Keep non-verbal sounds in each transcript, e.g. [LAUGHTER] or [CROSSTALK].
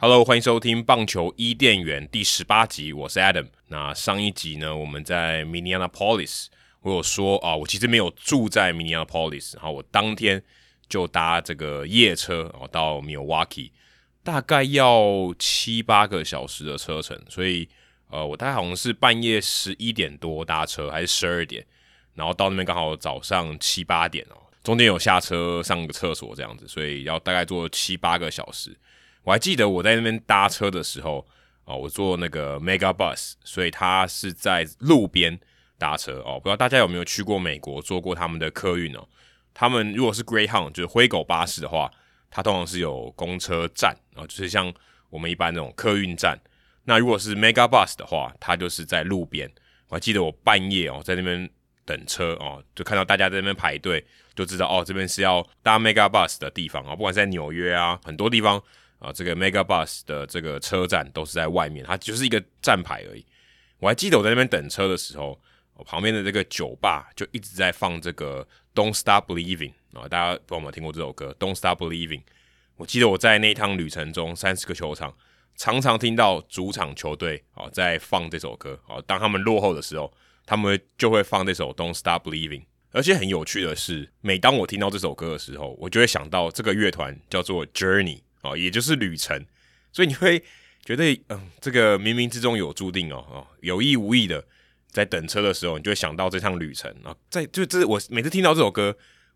Hello，欢迎收听棒球伊甸园第十八集，我是 Adam。那上一集呢，我们在 Minneapolis，我有说啊，我其实没有住在 Minneapolis，然后我当天就搭这个夜车哦到 Milwaukee，大概要七八个小时的车程，所以呃，我大概好像是半夜十一点多搭车，还是十二点，然后到那边刚好早上七八点哦，中间有下车上个厕所这样子，所以要大概坐七八个小时。我还记得我在那边搭车的时候，哦，我坐那个 Mega Bus，所以它是在路边搭车哦。不知道大家有没有去过美国坐过他们的客运哦？他们如果是 Greyhound，就是灰狗巴士的话，它通常是有公车站啊，哦，就是像我们一般那种客运站。那如果是 Mega Bus 的话，它就是在路边。我还记得我半夜哦在那边等车哦，就看到大家在那边排队，就知道哦这边是要搭 Mega Bus 的地方啊，哦。不管在纽约啊，很多地方。啊，这个 Mega Bus 的这个车站都是在外面，它就是一个站牌而已。我还记得我在那边等车的时候，我旁边的这个酒吧就一直在放这个 Don't Stop Believing 啊，大家不知道有没有听过这首歌 Don't Stop Believing。我记得我在那一趟旅程中，三十个球场常常听到主场球队啊在放这首歌啊，当他们落后的时候，他们就会放这首 Don't Stop Believing。而且很有趣的是，每当我听到这首歌的时候，我就会想到这个乐团叫做 Journey。啊，也就是旅程，所以你会觉得，嗯，这个冥冥之中有注定哦，哦，有意无意的，在等车的时候，你就会想到这趟旅程啊，在就这我每次听到这首歌，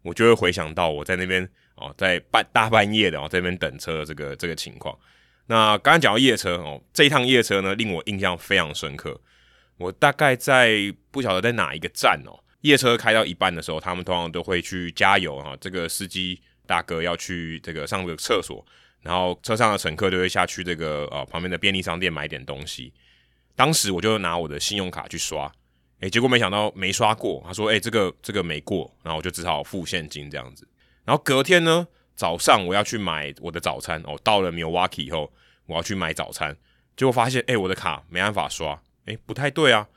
我就会回想到我在那边哦，在半大半夜的哦，在那边等车这个这个情况。那刚刚讲到夜车哦，这一趟夜车呢，令我印象非常深刻。我大概在不晓得在哪一个站哦，夜车开到一半的时候，他们通常都会去加油哈，这个司机大哥要去这个上个厕所。然后车上的乘客就会下去这个呃旁边的便利商店买点东西。当时我就拿我的信用卡去刷，诶，结果没想到没刷过。他说：“诶，这个这个没过。”然后我就只好付现金这样子。然后隔天呢，早上我要去买我的早餐哦。到了 Milwaukee 以后，我要去买早餐，结果发现诶，我的卡没办法刷，诶，不太对啊，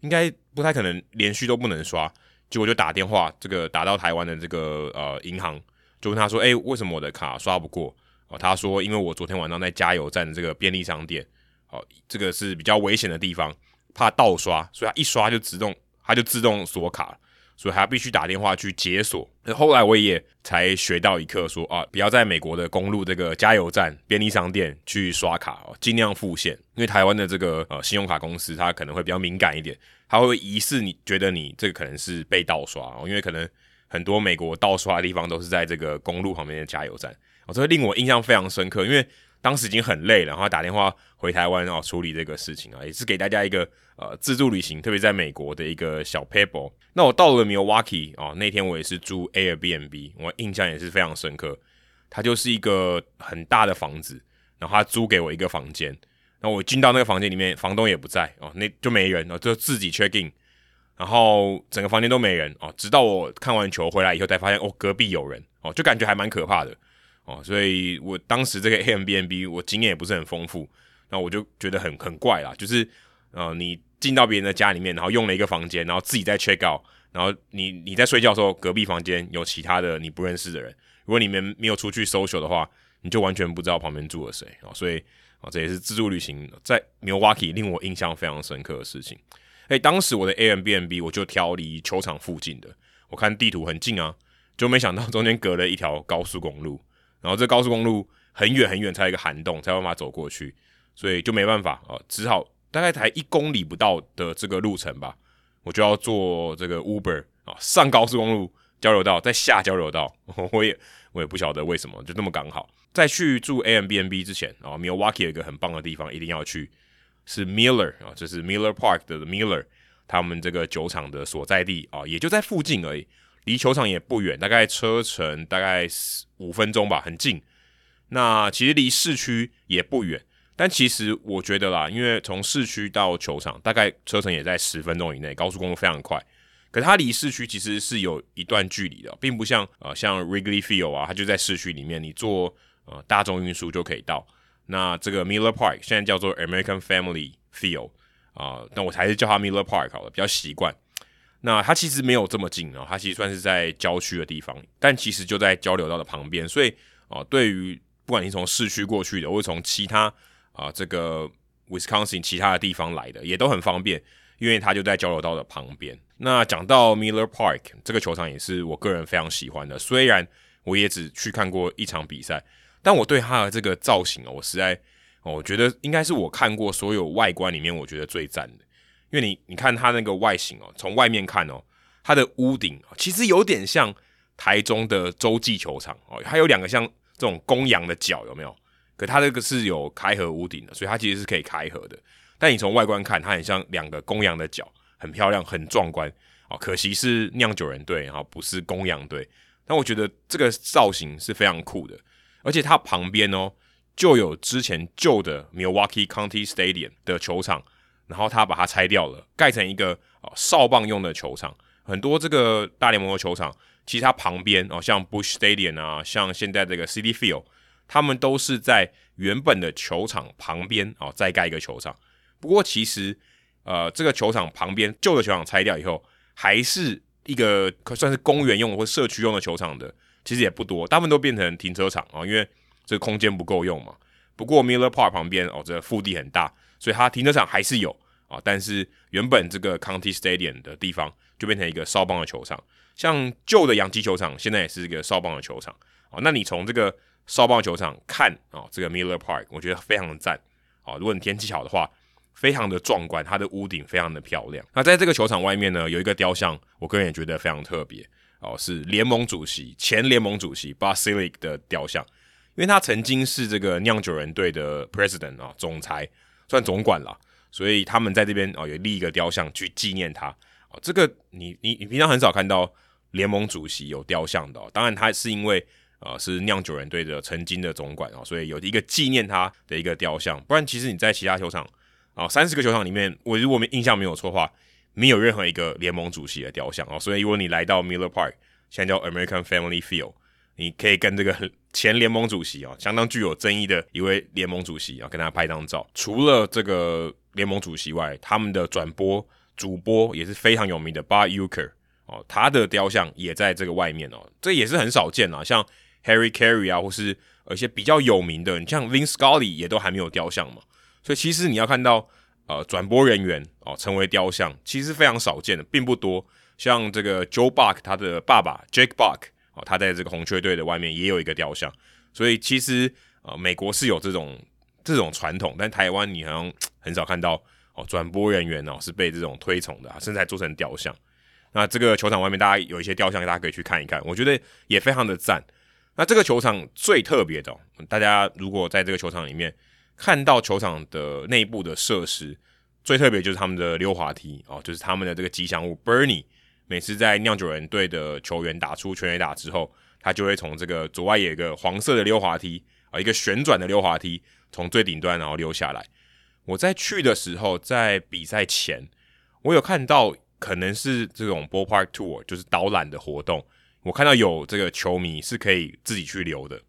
应该不太可能连续都不能刷。结果就打电话，这个打到台湾的这个呃银行，就问他说：“诶，为什么我的卡刷不过？”哦，他说，因为我昨天晚上在加油站的这个便利商店，哦，这个是比较危险的地方，怕盗刷，所以他一刷就自动，他就自动锁卡，所以还必须打电话去解锁。那后来我也才学到一课，说啊，不要在美国的公路这个加油站、便利商店去刷卡哦，尽量付现，因为台湾的这个呃信用卡公司，它可能会比较敏感一点，它会疑似你觉得你这个可能是被盗刷哦，因为可能很多美国盗刷的地方都是在这个公路旁边的加油站。哦，这令我印象非常深刻，因为当时已经很累了，然后打电话回台湾哦处理这个事情啊，也是给大家一个呃自助旅行，特别在美国的一个小撇步。那我到了 Milwaukee 哦，那天我也是住 Airbnb，我印象也是非常深刻。它就是一个很大的房子，然后他租给我一个房间，然后我进到那个房间里面，房东也不在哦，那就没人哦，就自己 check in，然后整个房间都没人哦，直到我看完球回来以后才发现哦，隔壁有人哦，就感觉还蛮可怕的。哦，所以我当时这个 Airbnb 我经验也不是很丰富，那我就觉得很很怪啦，就是呃，你进到别人的家里面，然后用了一个房间，然后自己在 check out，然后你你在睡觉的时候，隔壁房间有其他的你不认识的人，如果你们没有出去 social 的话，你就完全不知道旁边住了谁啊，所以啊，这也是自助旅行在 Milwaukee 令我印象非常深刻的事情。诶，当时我的 Airbnb 我就挑离球场附近的，我看地图很近啊，就没想到中间隔了一条高速公路。然后这高速公路很远很远，才有一个涵洞，才有办法走过去，所以就没办法啊、哦，只好大概才一公里不到的这个路程吧，我就要坐这个 Uber 啊、上高速公路交流道，再下交流道，[LAUGHS] 我也我也不晓得为什么就那么刚好。在去住 AMBNB 之前啊、，Milwaukee 有一个很棒的地方一定要去，是 Miller 啊、就是 Miller Park 的 Miller，他们这个酒厂的所在地啊、也就在附近而已。离球场也不远，大概车程大概五分钟吧，很近。那其实离市区也不远，但其实我觉得啦，因为从市区到球场大概车程也在十分钟以内，高速公路非常快。可是它离市区其实是有一段距离的，并不像呃像 Wrigley Field 啊，它就在市区里面，你坐呃大众运输就可以到。那这个 Miller Park 现在叫做 American Family Field 啊，那我还是叫它 Miller Park 好了，比较习惯。那它其实没有这么近哦，它其实算是在郊区的地方，但其实就在交流道的旁边，所以啊，对于不管你从市区过去的，或者从其他啊这个 Wisconsin 其他的地方来的，也都很方便，因为它就在交流道的旁边。那讲到 Miller Park 这个球场，也是我个人非常喜欢的，虽然我也只去看过一场比赛，但我对它的这个造型哦，我实在哦，我觉得应该是我看过所有外观里面，我觉得最赞的。因为你你看它那个外形哦，从外面看哦，它的屋顶其实有点像台中的洲际球场哦，它有两个像这种公羊的角，有没有？可它这个是有开合屋顶的，所以它其实是可以开合的。但你从外观看，它很像两个公羊的角，很漂亮，很壮观哦。可惜是酿酒人队啊，不是公羊队。但我觉得这个造型是非常酷的，而且它旁边哦就有之前旧的 Milwaukee County Stadium 的球场。然后他把它拆掉了，盖成一个哦哨棒用的球场。很多这个大联盟的球场，其实它旁边哦，像 Bush Stadium 啊，像现在这个 City Field，他们都是在原本的球场旁边哦再盖一个球场。不过其实呃，这个球场旁边旧的球场拆掉以后，还是一个可算是公园用或社区用的球场的，其实也不多，大部分都变成停车场啊，因为这个空间不够用嘛。不过 Miller Park 旁边哦，这个腹地很大。所以它停车场还是有啊，但是原本这个 County Stadium 的地方就变成一个少棒的球场，像旧的洋基球场现在也是一个少棒的球场啊。那你从这个少棒球场看啊，这个 Miller Park，我觉得非常的赞啊。如果你天气好的话，非常的壮观，它的屋顶非常的漂亮。那在这个球场外面呢，有一个雕像，我个人也觉得非常特别哦，是联盟主席前联盟主席 Bud Selig 的雕像，因为他曾经是这个酿酒人队的 President 啊，总裁。算总管了，所以他们在这边哦，有立一个雕像去纪念他哦。这个你你你平常很少看到联盟主席有雕像的哦。当然，他是因为呃是酿酒人队的曾经的总管哦，所以有一个纪念他的一个雕像。不然，其实你在其他球场哦，三十个球场里面，我如果印象没有错的话，没有任何一个联盟主席的雕像哦。所以，如果你来到 Miller Park，现在叫 American Family Field。你可以跟这个 [LAUGHS] 前联盟主席啊，相当具有争议的一位联盟主席啊，跟他拍张照。除了这个联盟主席外，他们的转播主播也是非常有名的 b a r Uker 哦，他的雕像也在这个外面哦，这也是很少见啊。像 Harry Carey 啊，或是一些比较有名的，你像 Vin Scully 也都还没有雕像嘛。所以其实你要看到呃转播人员哦成为雕像，其实非常少见的，并不多。像这个 Joe Buck 他的爸爸 Jake Buck。他在这个红雀队的外面也有一个雕像，所以其实呃，美国是有这种这种传统，但台湾你好像 [TSK] 很少看到哦，转播人员哦是被这种推崇的，甚至还做成雕像。那这个球场外面大家有一些雕像，大家可以去看一看，我觉得也非常的赞。那这个球场最特别的，大家如果在这个球场里面看到球场的内部的设施，最特别就是他们的溜滑梯哦，就是他们的这个吉祥物 Bernie。每次在酿酒人队的球员打出全垒打之后，他就会从这个左外野一个黄色的溜滑梯啊，一个旋转的溜滑梯，从最顶端然后溜下来。我在去的时候，在比赛前，我有看到可能是这种 ballpark tour，就是导览的活动。我看到有这个球迷是可以自己去溜的，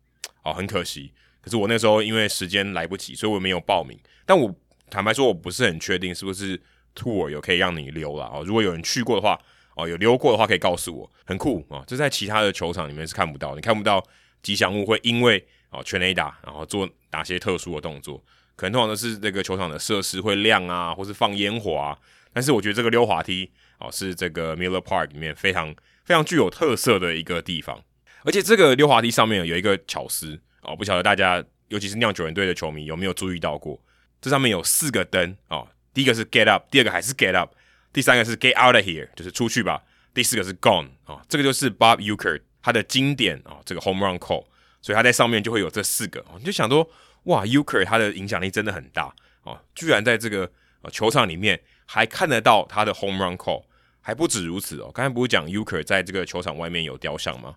哦，很可惜。可是我那时候因为时间来不及，所以我没有报名。但我坦白说，我不是很确定是不是 tour 有可以让你溜了哦。如果有人去过的话。哦，有溜过的话可以告诉我，很酷啊！这在其他的球场里面是看不到，你看不到吉祥物会因为哦全垒打，然后做哪些特殊的动作，可能通常都是这个球场的设施会亮啊，或是放烟火啊。但是我觉得这个溜滑梯哦，是这个 Miller Park 里面非常非常具有特色的一个地方，而且这个溜滑梯上面有一个巧思哦，不晓得大家尤其是酿酒人队的球迷有没有注意到过？这上面有四个灯哦，第一个是 Get Up，第二个还是 Get Up。第三个是 Get out of here，就是出去吧。第四个是 Gone 啊、哦，这个就是 Bob Uecker 他的经典啊、哦，这个 Home Run Call，所以他在上面就会有这四个。你就想说，哇，Uecker 他的影响力真的很大哦，居然在这个、呃、球场里面还看得到他的 Home Run Call，还不止如此哦。刚才不是讲 Uecker 在这个球场外面有雕像吗？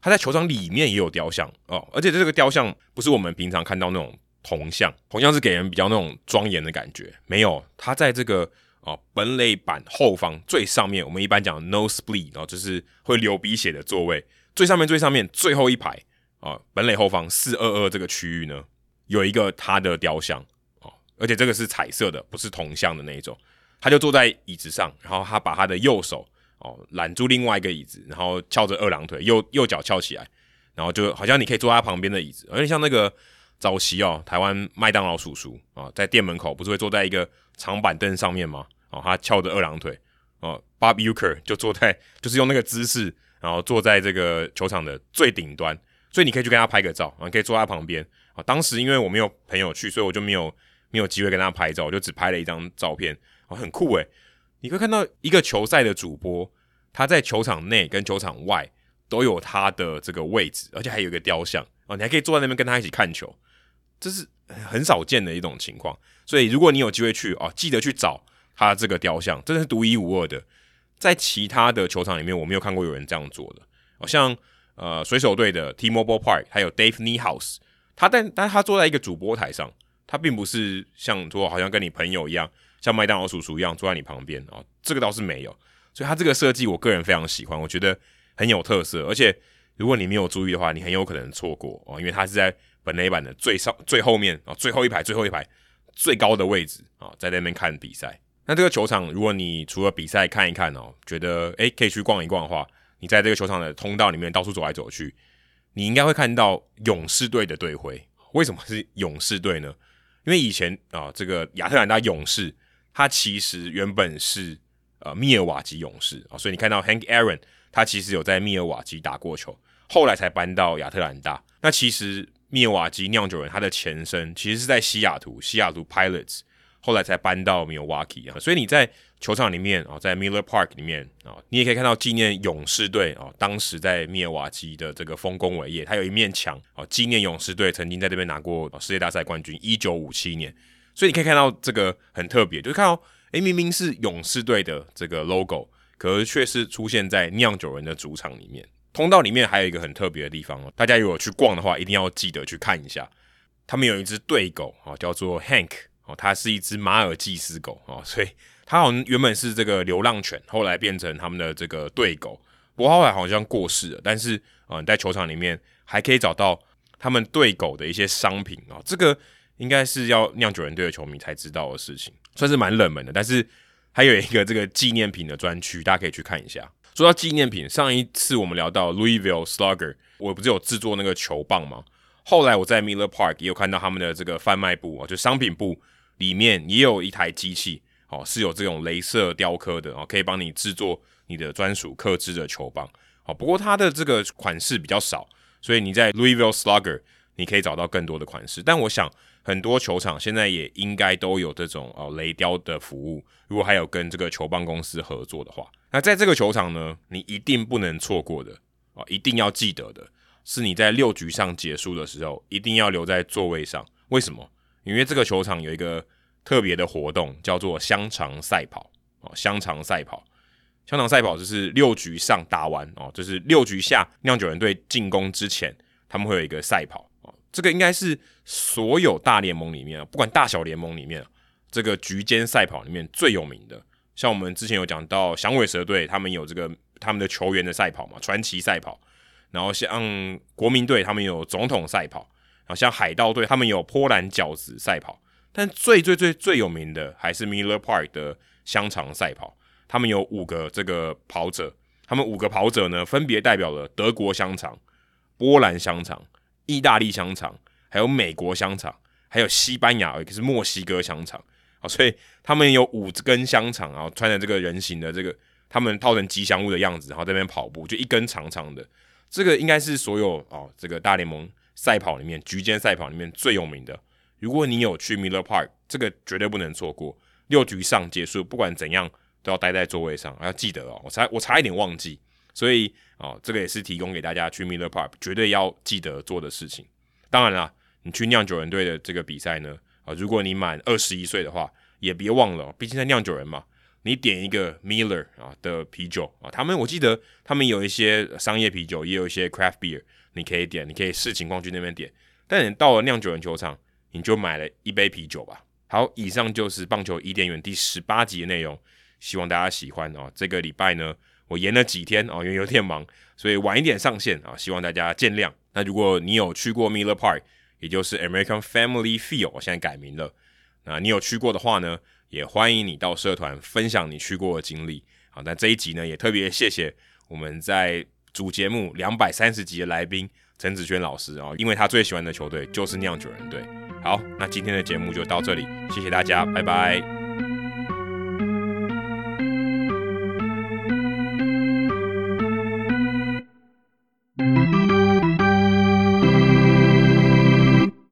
他在球场里面也有雕像哦，而且这个雕像不是我们平常看到那种铜像，铜像是给人比较那种庄严的感觉，没有，他在这个。哦，本垒板后方最上面，我们一般讲 nosebleed，然后就是会流鼻血的座位，最上面最上面最后一排啊，本垒后方四二二这个区域呢，有一个他的雕像哦，而且这个是彩色的，不是铜像的那一种。他就坐在椅子上，然后他把他的右手哦揽住另外一个椅子，然后翘着二郎腿，右右脚翘起来，然后就好像你可以坐在他旁边的椅子，有点像那个早期哦台湾麦当劳叔叔啊，在店门口不是会坐在一个长板凳上面吗？哦，他翘着二郎腿哦，Bob Uecker 就坐在就是用那个姿势，然后坐在这个球场的最顶端，所以你可以去跟他拍个照啊，可以坐在他旁边啊。当时因为我没有朋友去，所以我就没有没有机会跟他拍照，我就只拍了一张照片。哦很酷诶，你会看到一个球赛的主播，他在球场内跟球场外都有他的这个位置，而且还有一个雕像哦，你还可以坐在那边跟他一起看球，这是很少见的一种情况。所以如果你有机会去哦，记得去找他这个雕像，真的是独一无二的，在其他的球场里面我没有看过有人这样做的。好像呃水手队的 T-Mobile Park 还有 Dave Niehaus，他但但他坐在一个主播台上，他并不是像说好像跟你朋友一样。像麦当劳叔叔一样坐在你旁边啊、哦，这个倒是没有，所以他这个设计我个人非常喜欢，我觉得很有特色，而且如果你没有注意的话，你很有可能错过哦，因为他是在本垒板的最上最后面啊、哦，最后一排最后一排最高的位置啊、哦，在那边看比赛。那这个球场，如果你除了比赛看一看哦，觉得诶可以去逛一逛的话，你在这个球场的通道里面到处走来走去，你应该会看到勇士队的队徽。为什么是勇士队呢？因为以前啊、这个亚特兰大勇士。他其实原本是呃密尔瓦基勇士啊，所以你看到 Hank Aaron，他其实有在密尔瓦基打过球，后来才搬到亚特兰大。那其实密尔瓦基酿酒人他的前身其实是在西雅图，西雅图 Pilots，后来才搬到 Milwaukee 啊。所以你在球场里面啊，在 Miller Park 里面啊，你也可以看到纪念勇士队啊，当时在密尔瓦基的这个丰功伟业，他有一面墙啊，纪念勇士队曾经在这边拿过世界大赛冠军，一九五七年。所以你可以看到这个很特别，就是看到，诶，明明是勇士队的这个 logo，可是却是出现在酿酒人的主场里面。通道里面还有一个很特别的地方哦，大家如果去逛的话，一定要记得去看一下。他们有一只队狗哦，叫做 Hank 哦，它是一只马尔济斯狗哦，[LAUGHS] 所以它好像原本是这个流浪犬，后来变成他们的这个队狗。不过后来好像过世了，但是啊，在球场里面还可以找到他们队狗的一些商品哦，这个。应该是要酿酒人队的球迷才知道的事情，算是蛮冷门的。但是还有一个这个纪念品的专区，大家可以去看一下。说到纪念品，上一次我们聊到 Louisville Slugger，我不是有制作那个球棒吗？后来我在 Miller Park 也有看到他们的这个贩卖部啊，就商品部里面也有一台机器，哦，是有这种镭射雕刻的哦，可以帮你制作你的专属刻制的球棒。哦，不过它的这个款式比较少，所以你在 Louisville Slugger 你可以找到更多的款式。但我想。很多球场现在也应该都有这种哦雷雕的服务，如果还有跟这个球棒公司合作的话，那在这个球场呢，你一定不能错过的啊，一定要记得的是你在六局上结束的时候，一定要留在座位上。为什么？因为这个球场有一个特别的活动，叫做香肠赛跑哦，香肠赛跑，香肠赛跑就是六局上打完哦，就是六局下酿酒人队进攻之前，他们会有一个赛跑。这个应该是所有大联盟里面，不管大小联盟里面，这个局间赛跑里面最有名的。像我们之前有讲到响尾蛇队，他们有这个他们的球员的赛跑嘛，传奇赛跑。然后像国民队，他们有总统赛跑。然后像海盗队，他们有波兰饺子赛跑。但最最最最有名的还是 Miller Park 的香肠赛跑。他们有五个这个跑者，他们五个跑者呢，分别代表了德国香肠、波兰香肠。意大利香肠，还有美国香肠，还有西班牙，也是墨西哥香肠啊，所以他们有五根香肠，然后穿着这个人形的这个，他们套成吉祥物的样子，然后在那边跑步，就一根长长的，这个应该是所有哦这个大联盟赛跑里面，局间赛跑里面最有名的。如果你有去 Miller Park，这个绝对不能错过。六局上结束，不管怎样都要待在座位上，要记得哦。我差我差一点忘记，所以。哦，这个也是提供给大家去 Miller Park 绝对要记得做的事情。当然啦，你去酿酒人队的这个比赛呢，啊，如果你满二十一岁的话，也别忘了，毕竟在酿酒人嘛，你点一个 Miller 啊的啤酒啊，他们我记得他们有一些商业啤酒，也有一些 Craft Beer，你可以点，你可以视情况去那边点。但你到了酿酒人球场，你就买了一杯啤酒吧。好，以上就是棒球伊甸园第十八集的内容，希望大家喜欢哦。这个礼拜呢。我延了几天啊，因为有点忙，所以晚一点上线啊，希望大家见谅。那如果你有去过 Miller Park，也就是 American Family Field，我现在改名了。那你有去过的话呢，也欢迎你到社团分享你去过的经历。好，那这一集呢，也特别谢谢我们在主节目两百三十集的来宾陈子轩老师啊，因为他最喜欢的球队就是酿酒人队。好，那今天的节目就到这里，谢谢大家，拜拜。